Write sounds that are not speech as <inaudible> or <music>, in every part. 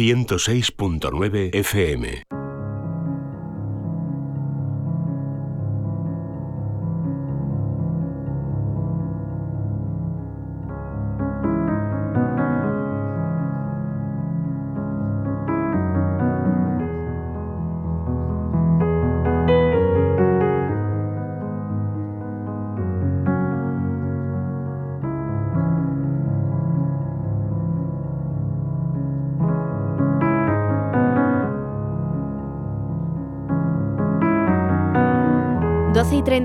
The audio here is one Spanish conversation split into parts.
106.9 FM.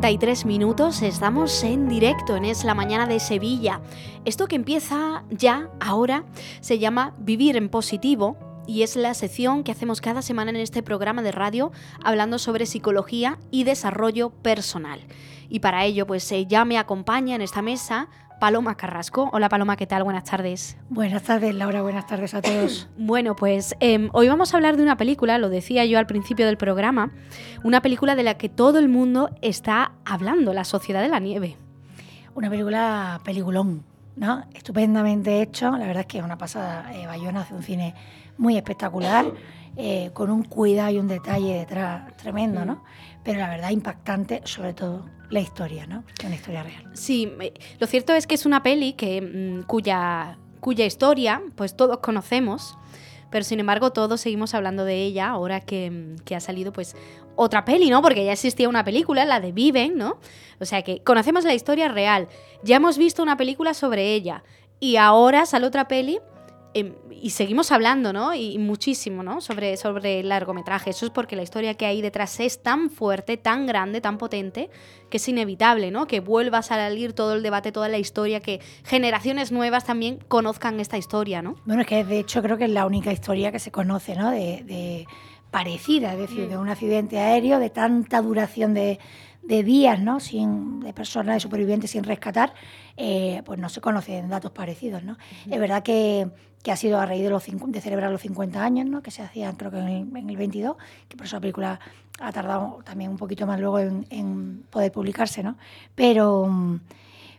33 minutos, estamos en directo en Es la Mañana de Sevilla. Esto que empieza ya, ahora, se llama Vivir en Positivo y es la sección que hacemos cada semana en este programa de radio hablando sobre psicología y desarrollo personal. Y para ello, pues eh, ya me acompaña en esta mesa Paloma Carrasco. Hola Paloma, ¿qué tal? Buenas tardes. Buenas tardes Laura, buenas tardes a todos. <coughs> bueno, pues em, hoy vamos a hablar de una película, lo decía yo al principio del programa, una película de la que todo el mundo está hablando, La Sociedad de la Nieve. Una película peliculón, ¿no? Estupendamente hecho, la verdad es que es una pasada. Eh, Bayona hace un cine muy espectacular, eh, con un cuidado y un detalle detrás tremendo, ¿no? Pero la verdad impactante, sobre todo la historia, ¿no? Una historia real. Sí, lo cierto es que es una peli que, mm, cuya, cuya historia pues todos conocemos, pero sin embargo todos seguimos hablando de ella ahora que, mm, que, ha salido pues otra peli, ¿no? Porque ya existía una película, la de Viven, ¿no? O sea que conocemos la historia real, ya hemos visto una película sobre ella y ahora sale otra peli Em, y seguimos hablando, ¿no? Y, muchísimo, ¿no? Sobre, sobre el largometraje. Eso es porque la historia que hay detrás es tan fuerte, tan grande, tan potente, que es inevitable, ¿no? Que vuelva a salir todo el debate, toda la historia, que generaciones nuevas también conozcan esta historia, ¿no? Bueno, es que de hecho creo que es la única historia que se conoce, ¿no? De, parecida, es decir, de un accidente aéreo de tanta duración de, de días, ¿no? Sin, de personas de supervivientes sin rescatar, eh, pues no se conocen datos parecidos, ¿no? Es verdad que, que, ha sido a raíz de, los, de celebrar los 50 años, ¿no? Que se hacían creo que en el, en el 22, que por eso la película ha tardado también un poquito más luego en, poder publicarse, ¿no? Pero...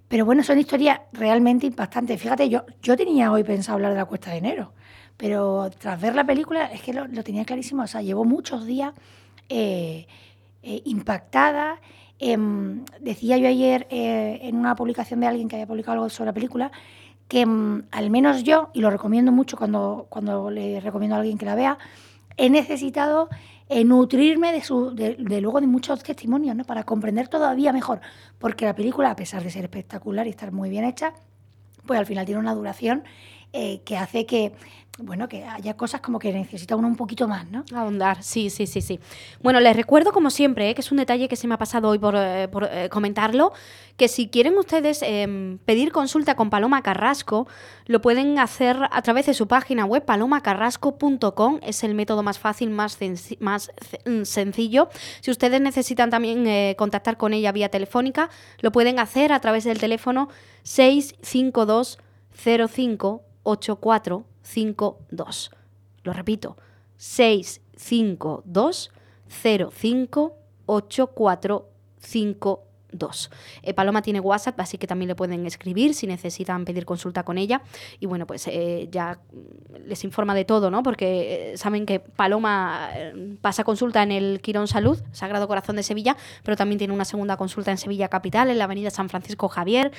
Pero bueno, son historias realmente impactantes. Fíjate, yo, yo tenía hoy pensado hablar de la cuesta de enero, pero tras ver la película es que lo, lo tenía clarísimo. O sea, llevo muchos días eh, eh, impactada. Em, decía yo ayer eh, en una publicación de alguien que había publicado algo sobre la película que em, al menos yo, y lo recomiendo mucho cuando, cuando le recomiendo a alguien que la vea, he necesitado eh, nutrirme de, su, de, luego de muchos testimonios ¿no? para comprender todavía mejor, porque la película, a pesar de ser espectacular y estar muy bien hecha, pues al final tiene una duración que hace que bueno, que haya cosas como que necesita uno un poquito más, ¿no? Ahondar, sí, sí, sí, sí. Bueno, les recuerdo como siempre, ¿eh? que es un detalle que se me ha pasado hoy por, eh, eh, comentarlo, que si quieren ustedes em, pedir consulta con Paloma Carrasco, lo pueden hacer a través de su página web palomacarrasco.com, es el método más fácil, más, más mm, sencillo. Si ustedes necesitan también contactar con ella vía telefónica, lo pueden hacer a través del teléfono 652 05 84 52. Lo repito, 652 05 8452. Eh, Paloma tiene WhatsApp, así que también le pueden escribir si necesitan pedir consulta con ella. Y bueno, pues eh, ya les informa de todo, ¿no? Porque eh, saben que Paloma pasa consulta en el Quirón Salud, Sagrado Corazón de Sevilla, pero también tiene una segunda consulta en Sevilla Capital, en la Avenida San Francisco Javier.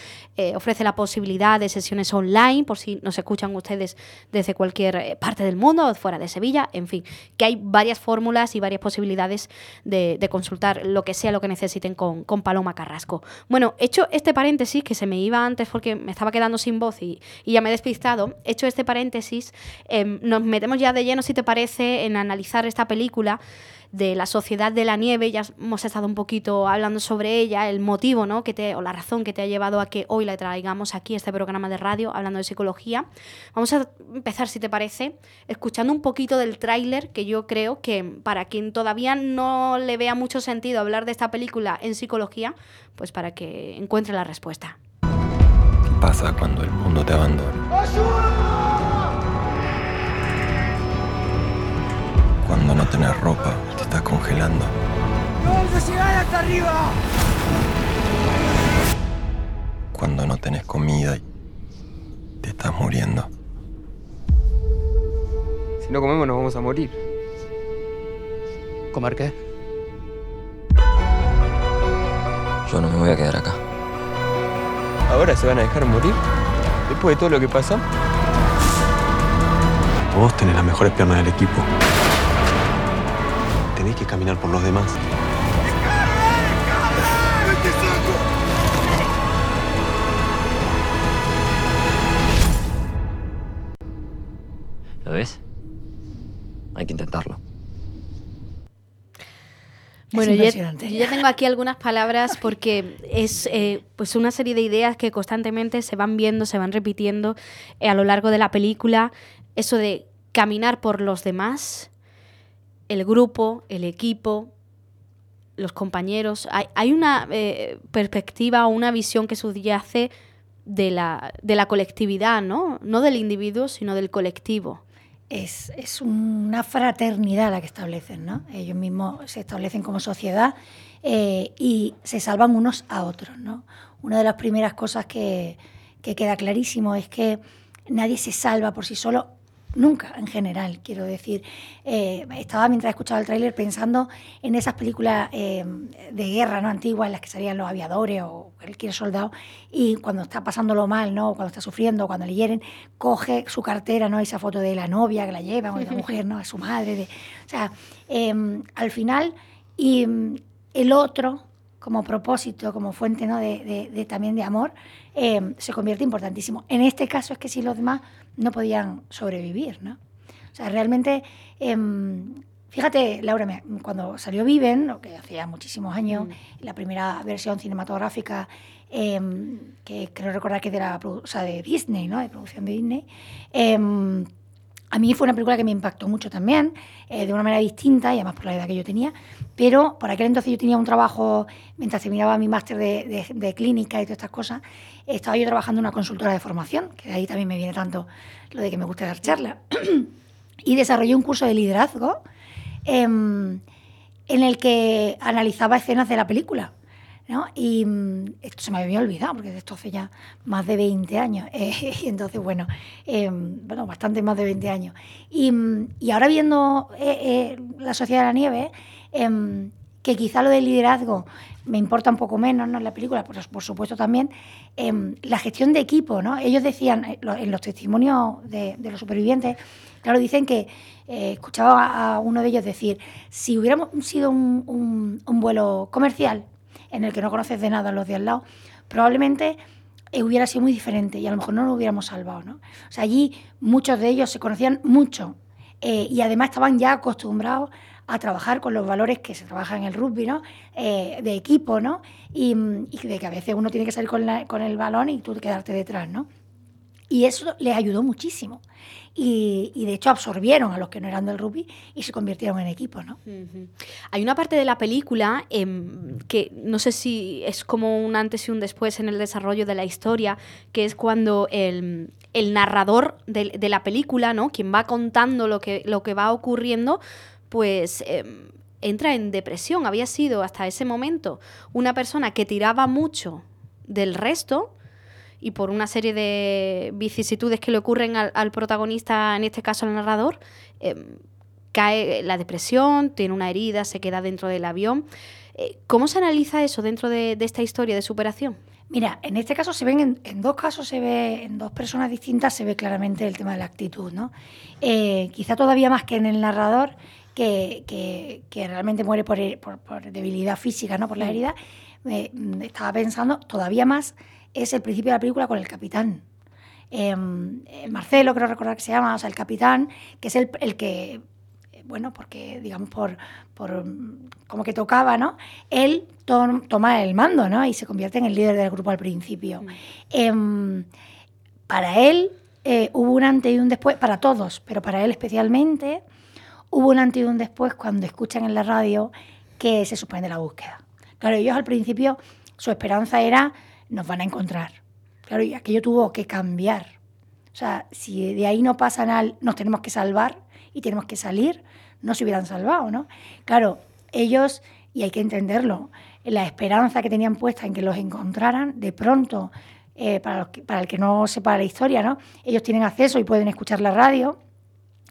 ofrece la posibilidad de sesiones online, por si nos escuchan ustedes desde cualquier parte del mundo, fuera de Sevilla, en fin, que hay varias fórmulas y varias posibilidades de, consultar lo que sea lo que necesiten con, con Paloma Bueno, hecho este paréntesis, que se me iba antes porque me estaba quedando sin voz y, ya me he despistado, hecho este paréntesis, em, nos metemos ya de lleno, si te parece, en analizar esta película de la sociedad de la nieve, ya hemos estado un poquito hablando sobre ella, el motivo, ¿no? Que te, o la razón que te ha llevado a que hoy la traigamos aquí, este programa de radio, hablando de psicología. Vamos a empezar, si te parece, escuchando un poquito del tráiler, que yo creo que para quien todavía no le vea mucho sentido hablar de esta película en psicología, pues para que encuentre la respuesta. ¿Qué pasa cuando el mundo te abandona? No tenés ropa, te estás congelando. ¡Vamos a llegar hasta arriba! Cuando no tenés comida y te estás muriendo. Si no comemos nos vamos a morir. ¿Comer qué? Yo no me voy a quedar acá. ¿Ahora se van a dejar morir? Después de todo lo que pasó. Vos tenés las mejores piernas del equipo. Caminar por los demás. ¿Lo ves? Hay que intentarlo. Bueno, yo, tengo aquí algunas palabras porque es eh, pues una serie de ideas que constantemente se van viendo, se van repitiendo eh, a lo largo de la película. Eso de caminar por los demás, el grupo, el equipo, los compañeros. Hay, hay una eh, perspectiva, una visión que subyace de la, de la colectividad, ¿no? No del individuo, sino del colectivo. es, es una fraternidad la que establecen, ¿no? Ellos mismos se establecen como sociedad eh, y se salvan unos a otros, ¿no? Una de las primeras cosas que, que queda clarísimo es que nadie se salva por sí solo, nunca en general, quiero decir. Eh, estaba mientras escuchaba el tráiler pensando en esas películas eh, de guerra ¿no? antiguas en las que salían los aviadores o cualquier soldado y cuando está pasándolo mal, ¿no? cuando está sufriendo, cuando le hieren, coge su cartera, ¿no? esa foto de la novia que la lleva o de la <laughs> mujer, ¿no? a su madre. De, o sea, eh, al final, y mm, el otro como propósito, como fuente ¿no? de, de- de también de amor, eh, se convierte importantísimo. En este caso es que si los demás no podían sobrevivir, ¿no? O sea, realmente, em, fíjate, Laura, me- cuando salió Viven, lo que hacía muchísimos años, la primera versión cinematográfica, em, que creo recordar que es de, la, o sea, de Disney, ¿no? De producción de Disney, em, a mí fue una película que me impactó mucho también, eh, de una manera distinta y además por la edad que yo tenía, pero por aquel entonces yo tenía un trabajo, mientras terminaba mi máster de, clínica y todas estas cosas, estaba yo trabajando en una consultora de formación, que de ahí también me viene tanto lo de que me gusta dar charlas, <clears throat> y desarrollé un curso de liderazgo em, en el que analizaba escenas de la película. ¿No? Y mm, esto se me había olvidado, porque esto hace ya más de 20 años. <laughs> eh, y entonces, bueno, eh, bueno, bastante más de 20 años. Y, mm, y ahora viendo eh, eh, La Sociedad de la Nieve, em, que quizá lo del liderazgo me importa un poco menos ¿no? en la película, por, por supuesto también, em, la gestión de equipo, ¿no? Ellos decían, en los testimonios de, los supervivientes, claro, dicen que, escuchaba a, uno de ellos decir, si hubiéramos sido un- un vuelo comercial, en el que no conoces de nada a los de al lado, probablemente eh, hubiera sido muy diferente y a lo mejor no lo hubiéramos salvado, ¿no? O sea, allí muchos de ellos se conocían mucho eh, y además estaban ya acostumbrados a trabajar con los valores que se trabaja en el rugby, ¿no? Eh, de equipo, ¿no? Y, y de que a veces uno tiene que salir con, la- con el balón y tú quedarte detrás, ¿no? Y eso les ayudó muchísimo. Y, de hecho absorbieron a los que no eran del rugby y se convirtieron en equipo, ¿no? Hay una parte de la película em, que no sé si es como un antes y un después en el desarrollo de la historia, que es cuando el, narrador de, de la película, ¿no? Quien va contando lo que, lo que va ocurriendo, pues em, entra en depresión. Había sido hasta ese momento una persona que tiraba mucho del resto y por una serie de vicisitudes que le ocurren al, al protagonista, en este caso al narrador, em, cae la depresión, tiene una herida, se queda dentro del avión. Eh, ¿Cómo se analiza eso dentro de, de esta historia de superación? Mira, en este caso se ven, en, en dos casos se ve, en dos personas distintas se ve claramente el tema de la actitud, ¿no? Eh, quizá todavía más que en el narrador, que, que- que realmente muere por, por- por debilidad física, ¿no? Por la herida, eh, estaba pensando todavía más es el principio de la película con el capitán. Eh, eh, Marcelo, creo recordar que se llama, o sea, el capitán, que es el, el que, eh, bueno, porque, digamos, por, por mm, como que tocaba, ¿no? Él to- toma el mando, ¿no? Y se convierte en el líder del grupo al principio. Em, para él eh, hubo un antes y un después, para todos, pero para él especialmente, hubo un antes y un después cuando escuchan en la radio que se suspende la búsqueda. Claro, ellos al principio su esperanza era nos van a encontrar. Claro, y aquello tuvo que cambiar. O sea, si de ahí no pasa nada, nos tenemos que salvar y tenemos que salir, no se hubieran salvado, ¿no? Claro, ellos, y hay que entenderlo, la esperanza que tenían puesta en que los encontraran, de pronto, eh, para, los que- para el que no sepa la historia, ¿no? Ellos tienen acceso y pueden escuchar la radio,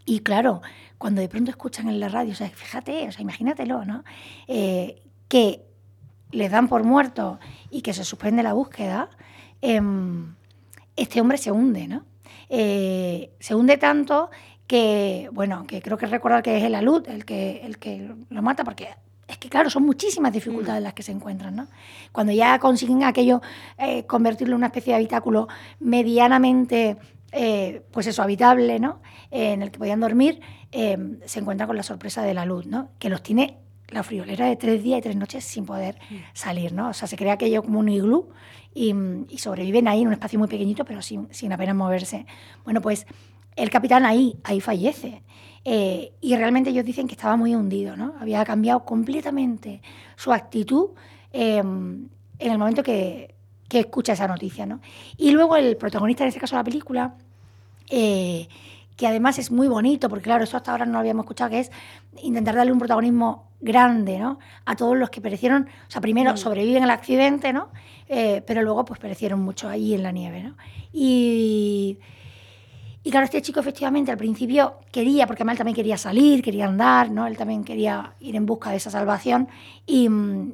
Y claro, cuando de pronto escuchan en la radio, o sea, fíjate, o sea, imagínatelo, ¿no? Eh, que les dan por muerto y que se suspende la búsqueda, em, este hombre se hunde, ¿no? Eh, se hunde tanto que, bueno, que creo que recordar que es el alud el que, el que lo mata, porque es que, claro, son muchísimas dificultades las que se encuentran, ¿no? Cuando ya consiguen aquello, eh, convertirlo en una especie de habitáculo medianamente, eh, pues eso, habitable, ¿no? en el que podían dormir, se encuentra con la sorpresa de la luz, ¿no? Que los tiene la friolera de tres días y tres noches sin poder salir, ¿no? O sea, se crea aquello como un iglú y, y sobreviven ahí en un espacio muy pequeñito, pero sin, sin apenas moverse. Bueno, pues el capitán ahí, ahí fallece. Eh, y realmente ellos dicen que estaba muy hundido, ¿no? Había cambiado completamente su actitud em, en el momento que, que, escucha esa noticia, ¿no? Y luego el protagonista, en este caso de la película, eh, que además es muy bonito, porque claro, eso hasta ahora no lo habíamos escuchado, que es intentar darle un protagonismo grande, ¿no? A todos los que perecieron, o sea, primero mm. sobreviven al accidente, ¿no? Eh, pero luego pues perecieron mucho allí en la nieve, ¿no? Y, y claro, este chico efectivamente al principio quería, porque además él también quería salir, quería andar, ¿no? Él también quería ir en busca de esa salvación y,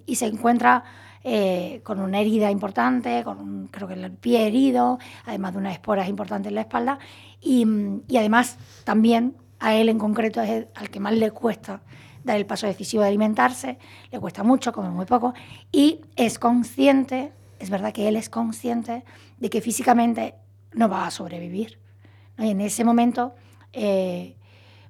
y se encuentra eh, con una herida importante, con creo que el pie herido, además de unas esporas importantes en la espalda y, y además también a él en concreto es al que más le cuesta dar el paso decisivo de alimentarse, le cuesta mucho, come muy poco, y es consciente, es verdad que él es consciente de que físicamente no va a sobrevivir. Y en ese momento, eh,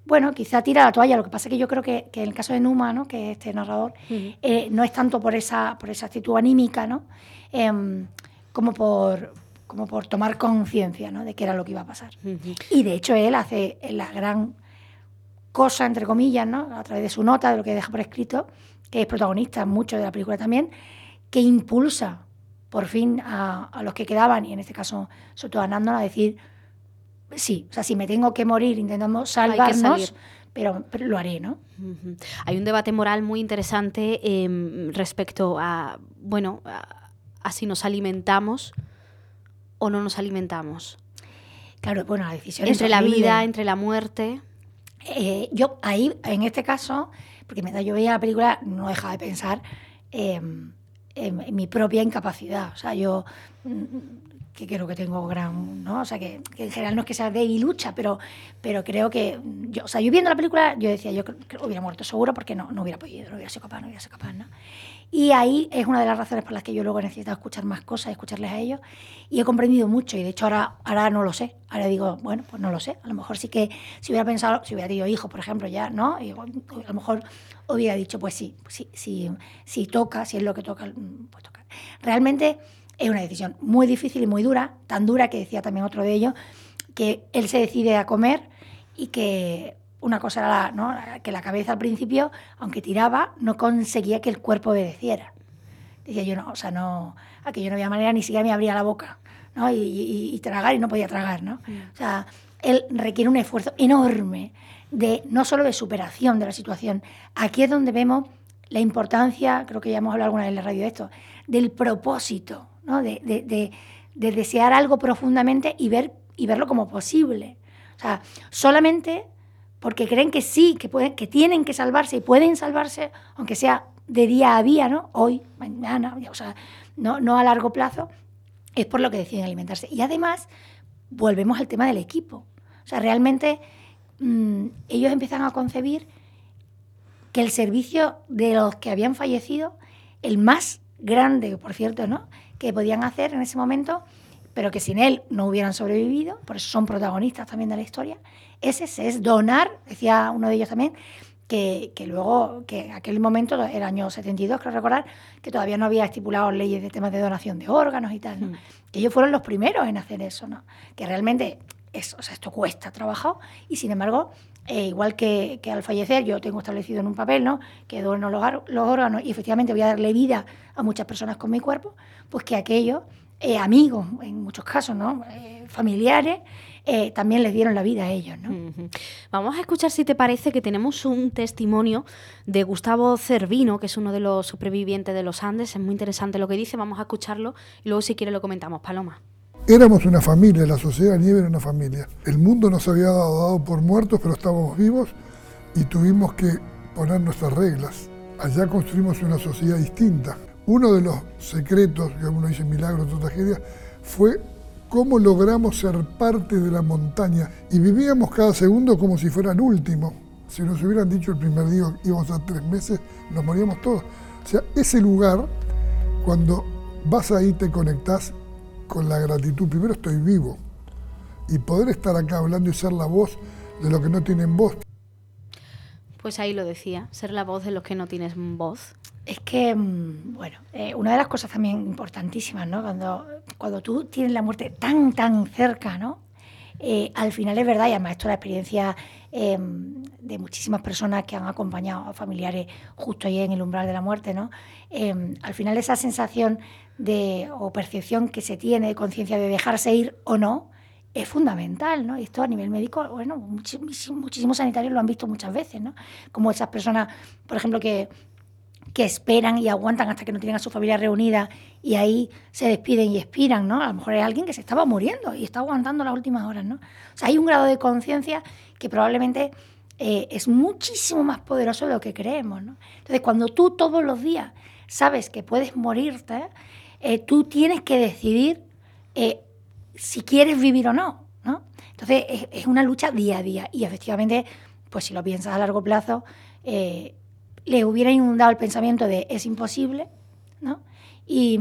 bueno, quizá tira la toalla. Lo que pasa es que yo creo que, que en el caso de Numa, ¿no? que es este narrador, eh, no es tanto por esa, por esa actitud anímica, ¿no? Em, como, por, como por tomar conciencia ¿no? de qué era lo que iba a pasar. Y de hecho él hace la gran cosa, entre comillas, ¿no? a través de su nota, de lo que deja por escrito, que es protagonista mucho de la película también, que impulsa por fin a, a los que quedaban, y en este caso sobre todo a Nando, a decir, sí, o sea, si me tengo que morir intentando salvarnos, pero, pero, lo haré, ¿no? Hay un debate moral muy interesante eh, respecto a, bueno, a, a, si nos alimentamos o no nos alimentamos. Claro, bueno, la decisión entre la vida, entre la muerte. Eh, yo ahí, en este caso, porque mientras yo veía la película, no dejaba de pensar eh, en, en, mi propia incapacidad. O sea, yo que creo que tengo gran, ¿no? O sea, que, que, en general no es que sea de y lucha, pero, pero creo que, yo, o sea, yo viendo la película, yo decía, yo creo que hubiera muerto seguro porque no, no hubiera podido, no hubiera sido capaz, no hubiera sido capaz, ¿no? Y ahí es una de las razones por las que yo luego he necesitado escuchar más cosas, escucharles a ellos, y he comprendido mucho, y de hecho ahora, ahora no lo sé, ahora digo, bueno, pues no lo sé, a lo mejor sí que si hubiera pensado, si hubiera tenido hijos, por ejemplo, ya, ¿no? Y a lo mejor hubiera dicho, pues sí, sí, sí, si toca, si es lo que toca, pues toca. Realmente es una decisión muy difícil y muy dura, tan dura que decía también otro de ellos, que él se decide a comer y que una cosa era la, ¿no? que la cabeza al principio, aunque tiraba, no conseguía que el cuerpo obedeciera. Decía yo, no, o sea, no, aquello no había manera, ni siquiera me abría la boca, ¿no? Y, y, y tragar y no podía tragar, ¿no? O sea, él requiere un esfuerzo enorme de, no solo de superación de la situación, aquí es donde vemos la importancia, creo que ya hemos hablado alguna vez en la radio de esto, del propósito, ¿no? de, de, de, de, desear algo profundamente y, ver, y verlo como posible. O sea, solamente porque creen que sí, que, pueden, que tienen que salvarse y pueden salvarse, aunque sea de día a día, ¿no? hoy, mañana, o sea, no, no a largo plazo, es por lo que deciden alimentarse. Y además, volvemos al tema del equipo. O sea, realmente mmm, ellos empiezan a concebir que el servicio de los que habían fallecido, el más grande, por cierto, ¿no? Que podían hacer en ese momento, pero que sin él no hubieran sobrevivido, por eso son protagonistas también de la historia, ese es donar, decía uno de ellos también, que, que, luego, que en aquel momento, el año 72, creo recordar, que todavía no había estipulado leyes de temas de donación de órganos y tal, ¿no? mm. que ellos fueron los primeros en hacer eso, ¿no? que realmente es, o sea, esto cuesta trabajo y sin embargo, eh, igual que, al fallecer, yo tengo establecido en un papel ¿no? que dono los, los órganos y efectivamente voy a darle vida a muchas personas con mi cuerpo, pues que aquellos eh, amigos, en muchos casos, ¿no? Eh, familiares, también les dieron la vida a ellos. ¿no? Vamos a escuchar, si te parece, que tenemos un testimonio de Gustavo Cervino, que es uno de los supervivientes de los Andes. Es muy interesante lo que dice, vamos a escucharlo y luego si quiere lo comentamos. Paloma. Éramos una familia, la sociedad de nieve era una familia. El mundo nos había dado, dado por muertos, pero estábamos vivos y tuvimos que poner nuestras reglas. Allá construimos una sociedad distinta. Uno de los secretos, que uno dice milagros, otra tragedia, fue cómo logramos ser parte de la montaña y vivíamos cada segundo como si fuera el último. Si nos hubieran dicho el primer día íbamos a tres meses, nos moríamos todos. O sea, ese lugar, cuando vas ahí te conectás con la gratitud. Primero estoy vivo y poder estar acá hablando y ser la voz de los que no tienen voz. Pues ahí lo decía, ser la voz de los que no tienen voz. Es que, mm, bueno, eh, una de las cosas también importantísimas, ¿no? Cuando, cuando tú tienes la muerte tan, tan cerca, ¿no? Eh, al final es verdad, y además esto es la experiencia eh, de muchísimas personas que han acompañado a familiares justo ahí en el umbral de la muerte, ¿no? al final esa sensación de, o percepción que se tiene de conciencia de dejarse ir o no, es fundamental, ¿no? Esto a nivel médico, bueno, muchísimos, sanitarios lo han visto muchas veces, ¿no? Como esas personas, por ejemplo, que, esperan y aguantan hasta que no tienen a su familia reunida y ahí se despiden y expiran, ¿no? A lo mejor es alguien que se estaba muriendo y está aguantando las últimas horas, ¿no? O sea, hay un grado de conciencia que probablemente eh, es muchísimo más poderoso de lo que creemos, ¿no? Entonces, cuando tú todos los días sabes que puedes morirte, tú tienes que decidir eh, si quieres vivir o no, ¿no? Entonces es, una lucha día a día y efectivamente, pues si lo piensas a largo plazo, eh, le hubiera inundado el pensamiento de es imposible, ¿no? Y,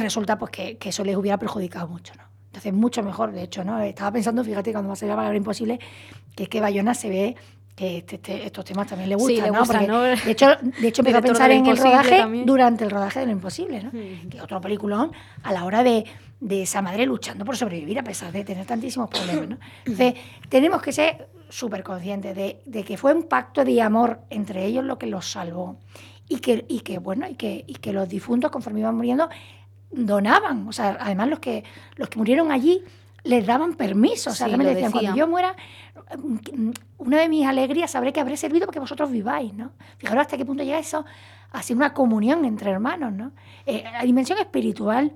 resulta pues que, eso les hubiera perjudicado mucho, ¿no? Entonces mucho mejor, de hecho, ¿no? Estaba pensando, fíjate, cuando me a la palabra imposible, que es que Bayona se ve que este, este, estos temas también le gustan, ¿no? De hecho, de hecho empezó a pensar en el rodaje durante el rodaje de Lo Imposible, ¿no? Que otro peliculón a la hora de, de, esa madre luchando por sobrevivir a pesar de tener tantísimos problemas, ¿no? <clears throat> Entonces, tenemos que ser súper conscientes de, de, que fue un pacto de amor entre ellos lo que los salvó. Y que, y que bueno, y que, y que los difuntos, conforme iban muriendo, donaban. O sea, además los que, los que murieron allí les daban permiso. O sea, me decían, cuando yo muera, una de mis alegrías sabré que habré servido porque vosotros viváis, ¿no? Fijaros hasta qué punto llega eso a ser una comunión entre hermanos, ¿no? Eh, la dimensión espiritual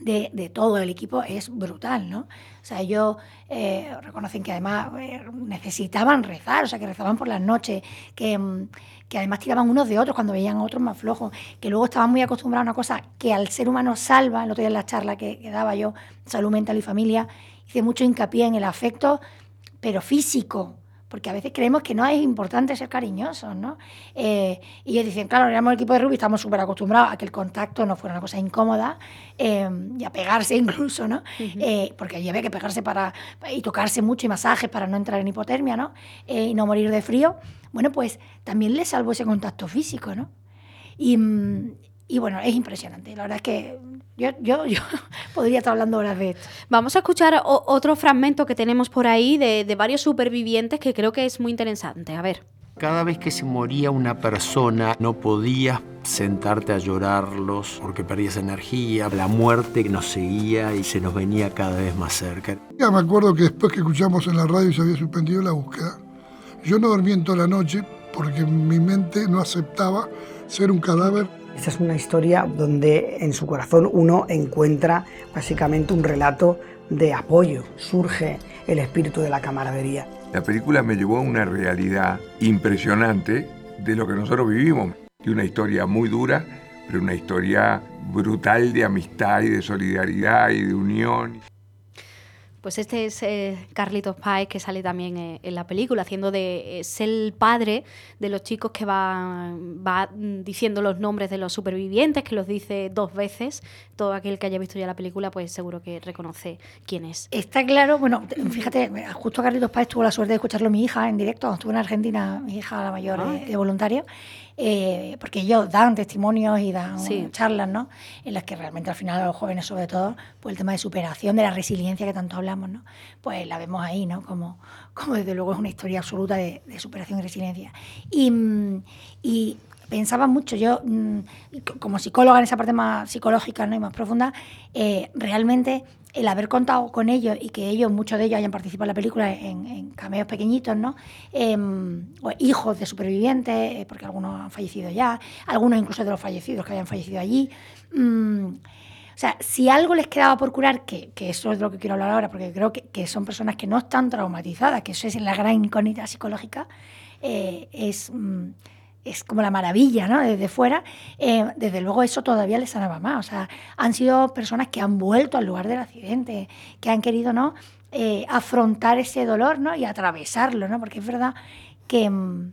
de, todo el equipo es brutal, ¿no? O sea, ellos eh, reconocen que además eh, necesitaban rezar, o sea, que rezaban por las noches, que, mm, que, además tiraban unos de otros cuando veían a otros más flojos, que luego estaban muy acostumbrados a una cosa que al ser humano salva, el otro día en la charla que, que daba yo, Salud Mental y Familia, hice mucho hincapié en el afecto, pero físico, porque a veces creemos que no es importante ser cariñosos, ¿no? Eh, y ellos dicen, claro, éramos el equipo de rugby, estamos súper acostumbrados a que el contacto no fuera una cosa incómoda eh, y a pegarse <laughs> incluso, ¿no? Eh, porque allí había que pegarse para, y tocarse mucho y masajes para no entrar en hipotermia, ¿no? y no morir de frío. Bueno, pues también les salvó ese contacto físico, ¿no? Y, mm, y bueno, es impresionante. La verdad es que yo, yo, yo <laughs> podría estar hablando horas de esto. Vamos a escuchar otro fragmento que tenemos por ahí de, de varios supervivientes que creo que es muy interesante. A ver. Cada vez que se moría una persona no podías sentarte a llorarlos porque perdías energía, la muerte nos seguía y se nos venía cada vez más cerca. Ya me acuerdo que después que escuchamos en la radio se había suspendido la búsqueda, yo no dormí en toda la noche porque mi mente no aceptaba ser un cadáver esta es una historia donde en su corazón uno encuentra básicamente un relato de apoyo, surge el espíritu de la camaradería. La película me llevó a una realidad impresionante de lo que nosotros vivimos, de una historia muy dura, pero una historia brutal de amistad y de solidaridad y de unión. Pues este es eh, Carlitos Páez, que sale también eh, en la película, haciendo de. es el padre de los chicos que va, va diciendo los nombres de los supervivientes, que los dice dos veces. Todo aquel que haya visto ya la película, pues seguro que reconoce quién es. Está claro, bueno, fíjate, justo Carlitos Páez tuvo la suerte de escucharlo mi hija en directo, estuvo en Argentina, mi hija la mayor ah. de voluntario. Eh, porque ellos dan testimonios y dan charlas, ¿no? En las que realmente al final a los jóvenes, sobre todo, pues el tema de superación, de la resiliencia que tanto hablamos, ¿no? Pues la vemos ahí, ¿no? Como, como desde luego es una historia absoluta de, superación y resiliencia. Y, y pensaba mucho, yo mm, como psicóloga en esa parte más psicológica ¿no? y más profunda, eh, realmente el haber contado con ellos y que ellos, muchos de ellos, hayan participado en la película en, cameos pequeñitos, ¿no? Em, o hijos de supervivientes, eh, porque algunos han fallecido ya, algunos incluso de los fallecidos que hayan fallecido allí. Mm, o sea, si algo les quedaba por curar, que, que eso es lo que quiero hablar ahora, porque creo que, que son personas que no están traumatizadas, que eso es la gran incógnita psicológica, eh, es, mm, es como la maravilla, ¿no? Desde fuera, eh, desde luego eso todavía les sanaba más. O sea, han sido personas que han vuelto al lugar del accidente, que han querido, ¿no? Eh, afrontar ese dolor, ¿no? Y atravesarlo, ¿no? Porque es verdad que, mm,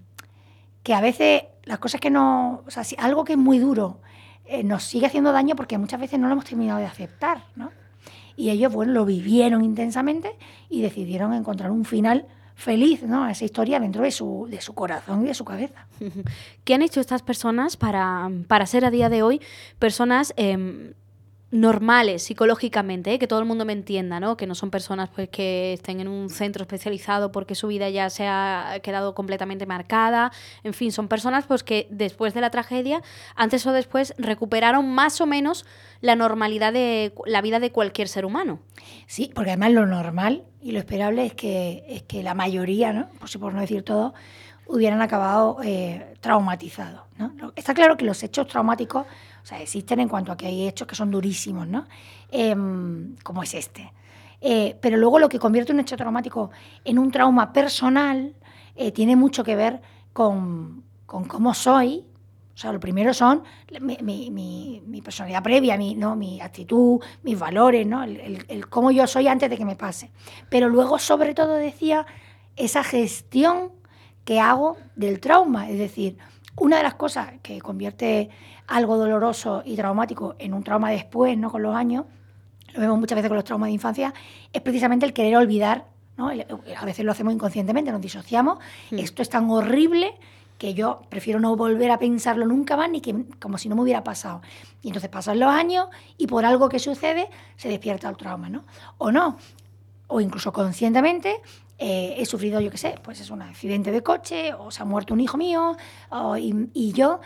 que a veces las cosas que no, o sea, si algo que es muy duro eh, nos sigue haciendo daño porque muchas veces no lo hemos terminado de aceptar, ¿no? Y ellos, bueno, lo vivieron intensamente y decidieron encontrar un final feliz, ¿no? Esa historia dentro de su, de su corazón y de su cabeza. <laughs> ¿Qué han hecho estas personas para, para ser a día de hoy personas em, normales psicológicamente, ¿eh? que todo el mundo me entienda, ¿no? Que no son personas pues, que estén en un centro especializado porque su vida ya se ha quedado completamente marcada. En fin, son personas pues, que después de la tragedia, antes o después, recuperaron más o menos la normalidad de la vida de cualquier ser humano. Sí, porque además lo normal y lo esperable es que, es que la mayoría, ¿no? Por, si por no decir todo, hubieran acabado eh, traumatizados. Está claro que los hechos traumáticos o sea, existen en cuanto a que hay hechos que son durísimos, ¿no? Em, como es este. Eh, pero luego lo que convierte un hecho traumático en un trauma personal eh, tiene mucho que ver con, con, cómo soy. O sea, lo primero son mi, mi, mi, personalidad previa, mi, ¿no? mi actitud, mis valores, ¿no? El, el, el, cómo yo soy antes de que me pase. Pero luego, sobre todo, decía esa gestión que hago del trauma. Es decir, una de las cosas que convierte algo doloroso y traumático en un trauma después, ¿no? Con los años, lo vemos muchas veces con los traumas de infancia, es precisamente el querer olvidar, ¿no? A veces lo hacemos inconscientemente, nos disociamos. Mm. Esto es tan horrible que yo prefiero no volver a pensarlo nunca más, ni que como si no me hubiera pasado. Y entonces pasan los años y por algo que sucede se despierta el trauma, ¿no? O no, o incluso conscientemente eh, he sufrido, yo qué sé, pues es un accidente de coche, o se ha muerto un hijo mío, o, y, y, yo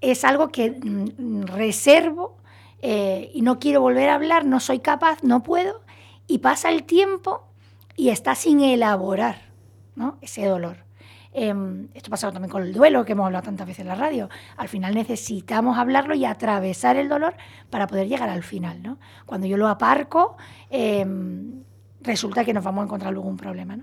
es algo que mm, reservo eh, y no quiero volver a hablar, no soy capaz, no puedo, y pasa el tiempo y está sin elaborar ¿no? ese dolor. Eh, esto pasa también con el duelo, que hemos hablado tantas veces en la radio. Al final necesitamos hablarlo y atravesar el dolor para poder llegar al final. ¿no? Cuando yo lo aparco, eh, resulta que nos vamos a encontrar luego un problema.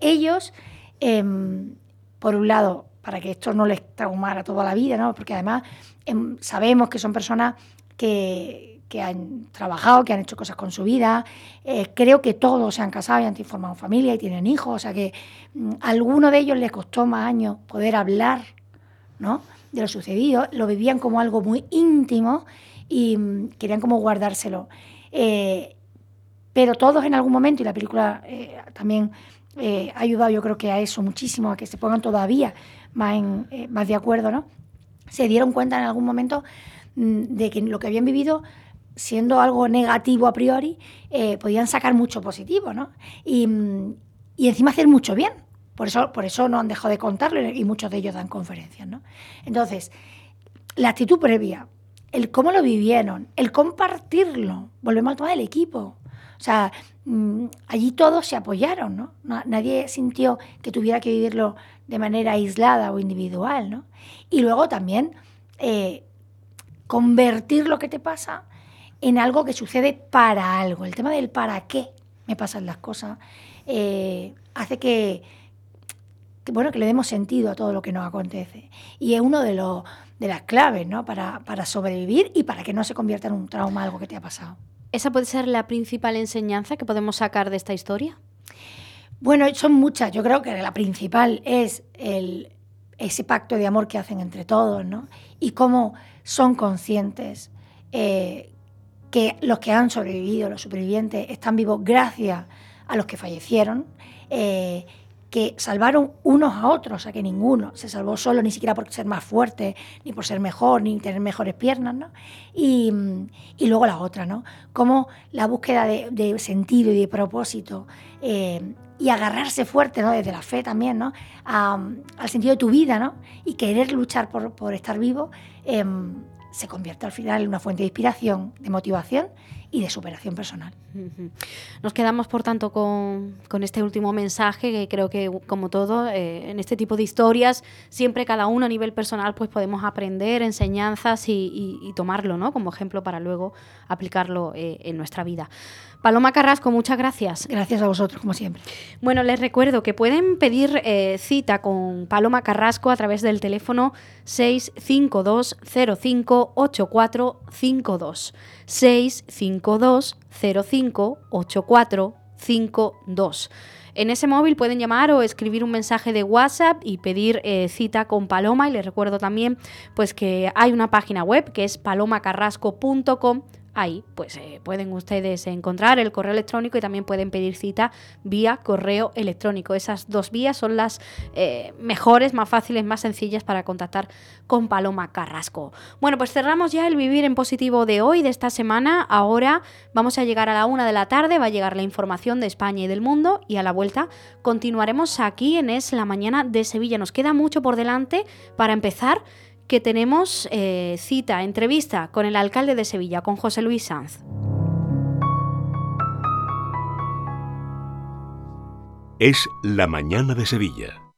Ellos, em, por un lado, para que esto no les traumara toda la vida, ¿no? porque además em, sabemos que son personas que, que, han trabajado, que han hecho cosas con su vida. Eh, creo que todos se han casado y han formado familia y tienen hijos, o sea que mm, a alguno de ellos les costó más años poder hablar ¿no? de lo sucedido, lo vivían como algo muy íntimo y mm, querían como guardárselo. Eh, pero todos en algún momento, y la película eh, también eh, ha ayudado yo creo que a eso muchísimo, a que se pongan todavía más, eh, más de acuerdo, ¿no? Se dieron cuenta en algún momento mm, de que lo que habían vivido, siendo algo negativo a priori, podían sacar mucho positivo, ¿no? Y, mm, y, encima hacer mucho bien. Por eso, por eso no han dejado de contarlo y muchos de ellos dan conferencias, ¿no? Entonces, la actitud previa, el cómo lo vivieron, el compartirlo, volvemos al tema del equipo. O sea, mm, allí todos se apoyaron, ¿no? Nadie sintió que tuviera que vivirlo de manera aislada o individual, ¿no? Y luego también eh, convertir lo que te pasa en algo que sucede para algo. El tema del para qué me pasan las cosas eh, hace que, que, bueno, que le demos sentido a todo lo que nos acontece. Y es uno de, los, de las claves ¿no? para, para sobrevivir y para que no se convierta en un trauma algo que te ha pasado. ¿Esa puede ser la principal enseñanza que podemos sacar de esta historia? Bueno, son muchas. Yo creo que la principal es el, ese pacto de amor que hacen entre todos, ¿no? Y cómo son conscientes eh, que los que han sobrevivido, los supervivientes, están vivos gracias a los que fallecieron. Eh, que salvaron unos a otros, o sea que ninguno se salvó solo, ni siquiera por ser más fuerte, ni por ser mejor, ni tener mejores piernas, ¿no? Y, y luego la otra, ¿no? Como la búsqueda de, sentido y de propósito eh, y agarrarse fuerte, ¿no? Desde la fe también, ¿no? Al sentido de tu vida, ¿no? Y querer luchar por, por estar vivo eh, se convierte al final en una fuente de inspiración, de motivación y de superación personal. Nos quedamos, por tanto, con, este último mensaje, que creo que, como todo, eh, en este tipo de historias, siempre cada uno a nivel personal pues podemos aprender enseñanzas y, tomarlo ¿no? como ejemplo para luego aplicarlo eh, en nuestra vida. Paloma Carrasco, muchas gracias. Gracias a vosotros, como siempre. Bueno, les recuerdo que pueden pedir eh, cita con Paloma Carrasco a través del teléfono 652 05 8452. 652 05 8452. En ese móvil pueden llamar o escribir un mensaje de WhatsApp y pedir eh, cita con Paloma. Y les recuerdo también pues, que hay una página web que es palomacarrasco.com Ahí pues eh, pueden ustedes encontrar el correo electrónico y también pueden pedir cita vía correo electrónico. Esas dos vías son las eh, mejores, más fáciles, más sencillas para contactar con Paloma Carrasco. Bueno, pues cerramos ya el Vivir en Positivo de hoy, de esta semana. Ahora vamos a llegar a la una de la tarde, va a llegar la información de España y del mundo y a la vuelta continuaremos aquí en Es la Mañana de Sevilla. Nos queda mucho por delante para empezar que tenemos eh, cita, entrevista con el alcalde de Sevilla, con José Luis Sanz. Es la mañana de Sevilla.